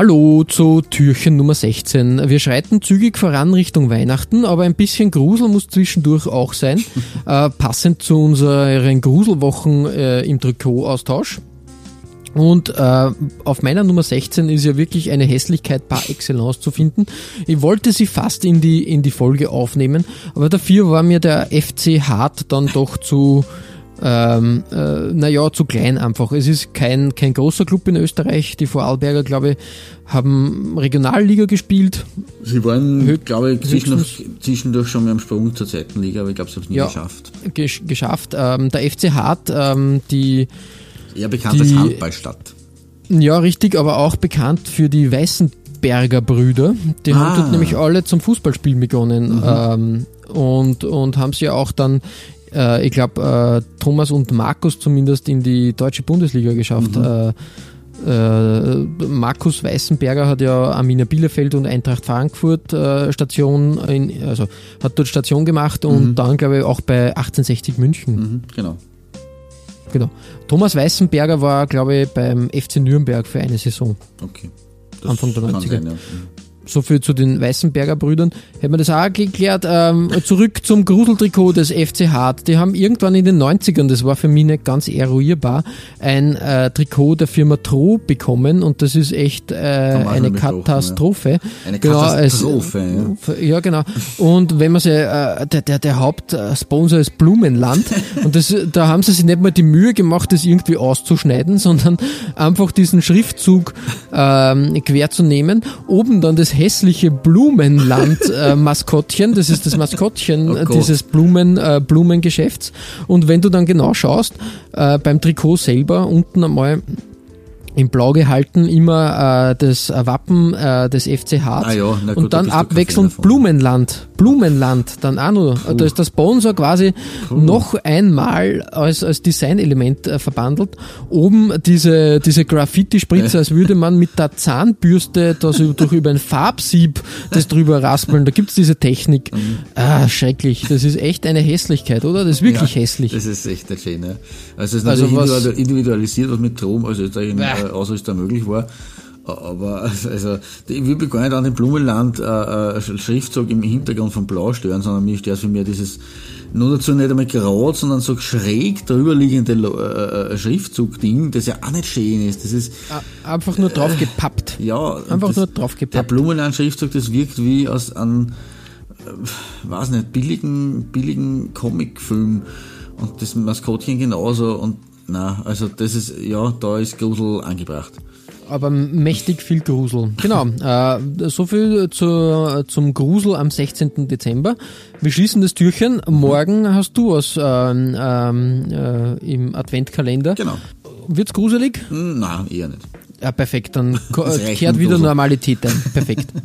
Hallo zu Türchen Nummer 16. Wir schreiten zügig voran Richtung Weihnachten, aber ein bisschen Grusel muss zwischendurch auch sein. äh, passend zu unseren Gruselwochen äh, im Trikotaustausch. Und äh, auf meiner Nummer 16 ist ja wirklich eine Hässlichkeit par excellence zu finden. Ich wollte sie fast in die, in die Folge aufnehmen, aber dafür war mir der FC Hart dann doch zu, ähm, äh, naja, zu klein einfach. Es ist kein, kein großer Club in Österreich. Die Vorarlberger, glaube ich, haben Regionalliga gespielt. Sie waren, glaube ich, zwischendurch, zwischendurch schon mal am Sprung zur zweiten Liga, aber ich glaube, sie haben es nie Ja. geschafft. Gesch geschafft. Ähm, der FC Hart, ähm, die, Eher bekannt Die- als Handballstadt. ja richtig, aber auch bekannt für die Weißenberger Brüder. Die haben Ah. dort nämlich alle zum Fußballspielen begonnen ähm, und, und haben sie ja auch dann, äh, ich glaube, äh, Thomas und Markus zumindest in die deutsche Bundesliga geschafft. Äh, äh, Markus Weißenberger hat ja Arminia Bielefeld und Eintracht Frankfurt äh, Station, in, also hat dort Station gemacht und dann glaube ich auch bei 1860 München. Mhm, genau. Genau. Thomas Weißenberger war, glaube ich, beim FC Nürnberg für eine Saison. Okay. Anfang der kann 90er. sein, ja. So viel zu den Weißenberger Brüdern. Hätten wir das auch geklärt. Ähm, zurück zum Gruseltrikot des FC Hart. Die haben irgendwann in den 90ern, das war für mich nicht ganz eruierbar, ein äh, Trikot der Firma Tro bekommen und das ist echt äh, Haben wir auch eine Katastrophe. Eine Genau, es- Katastrophe, ja. Ja, genau. Und wenn man sie, äh, der, der, der Hauptsponsor ist Blumenland und das, da haben sie sich nicht mal die Mühe gemacht, das irgendwie auszuschneiden, sondern einfach diesen Schriftzug ähm, quer zu nehmen. Oben dann das hässliche Blumenland-Maskottchen, das ist das Maskottchen Oh äh, dieses Blumen, äh, Blumengeschäfts. Und wenn du dann genau schaust, äh, beim Trikot selber unten einmal in Blau gehalten immer äh, das äh, Wappen äh, des FC Hart Ah ja, gut, und da dann abwechselnd. Blumenland. Blumenland dann auch noch. Da ist der Sponsor quasi noch einmal als, als Designelement äh, verbandelt. Oben diese, diese Graffiti-Spritze, als würde man mit der Zahnbürste das über- durch über ein Farbsieb das drüber raspeln. Da gibt's diese Technik. Ah, schrecklich. Das ist echt eine Hässlichkeit, oder? Das ist wirklich ja, hässlich. Das ist echt nicht schön, ja. Also es ist Also natürlich was- individual- individualisiert, was mit Strom, also Österreich, Bäh. äh, da möglich war. Aber also, ich will mich gar nicht an den Blumenland äh, äh, Schriftzug im Hintergrund von Blau stören, sondern mir stört für mich dieses nur dazu nicht einmal gerade, sondern so schräg drüber liegende äh, äh, Schriftzug-Ding, das ja auch nicht schön ist. Das ist Einfach nur drauf gepappt. ja und Einfach das, nur drauf Der. Blumenland-Schriftzug, das wirkt wie aus einem, äh, weiß nicht, billigen, billigen Comicfilm und das Maskottchen genauso und na, also das ist, ja, da ist Grusel angebracht. Aber mächtig viel Grusel. Genau, äh, so viel zu, zum Grusel am 16. Dezember. Wir schließen das Türchen. Morgen hast du was ähm, ähm, äh, im Adventkalender. Genau. Wird's gruselig? Hm, Nein, eher nicht. Ja, perfekt. Dann kehrt wieder. Normalität ein. Perfekt.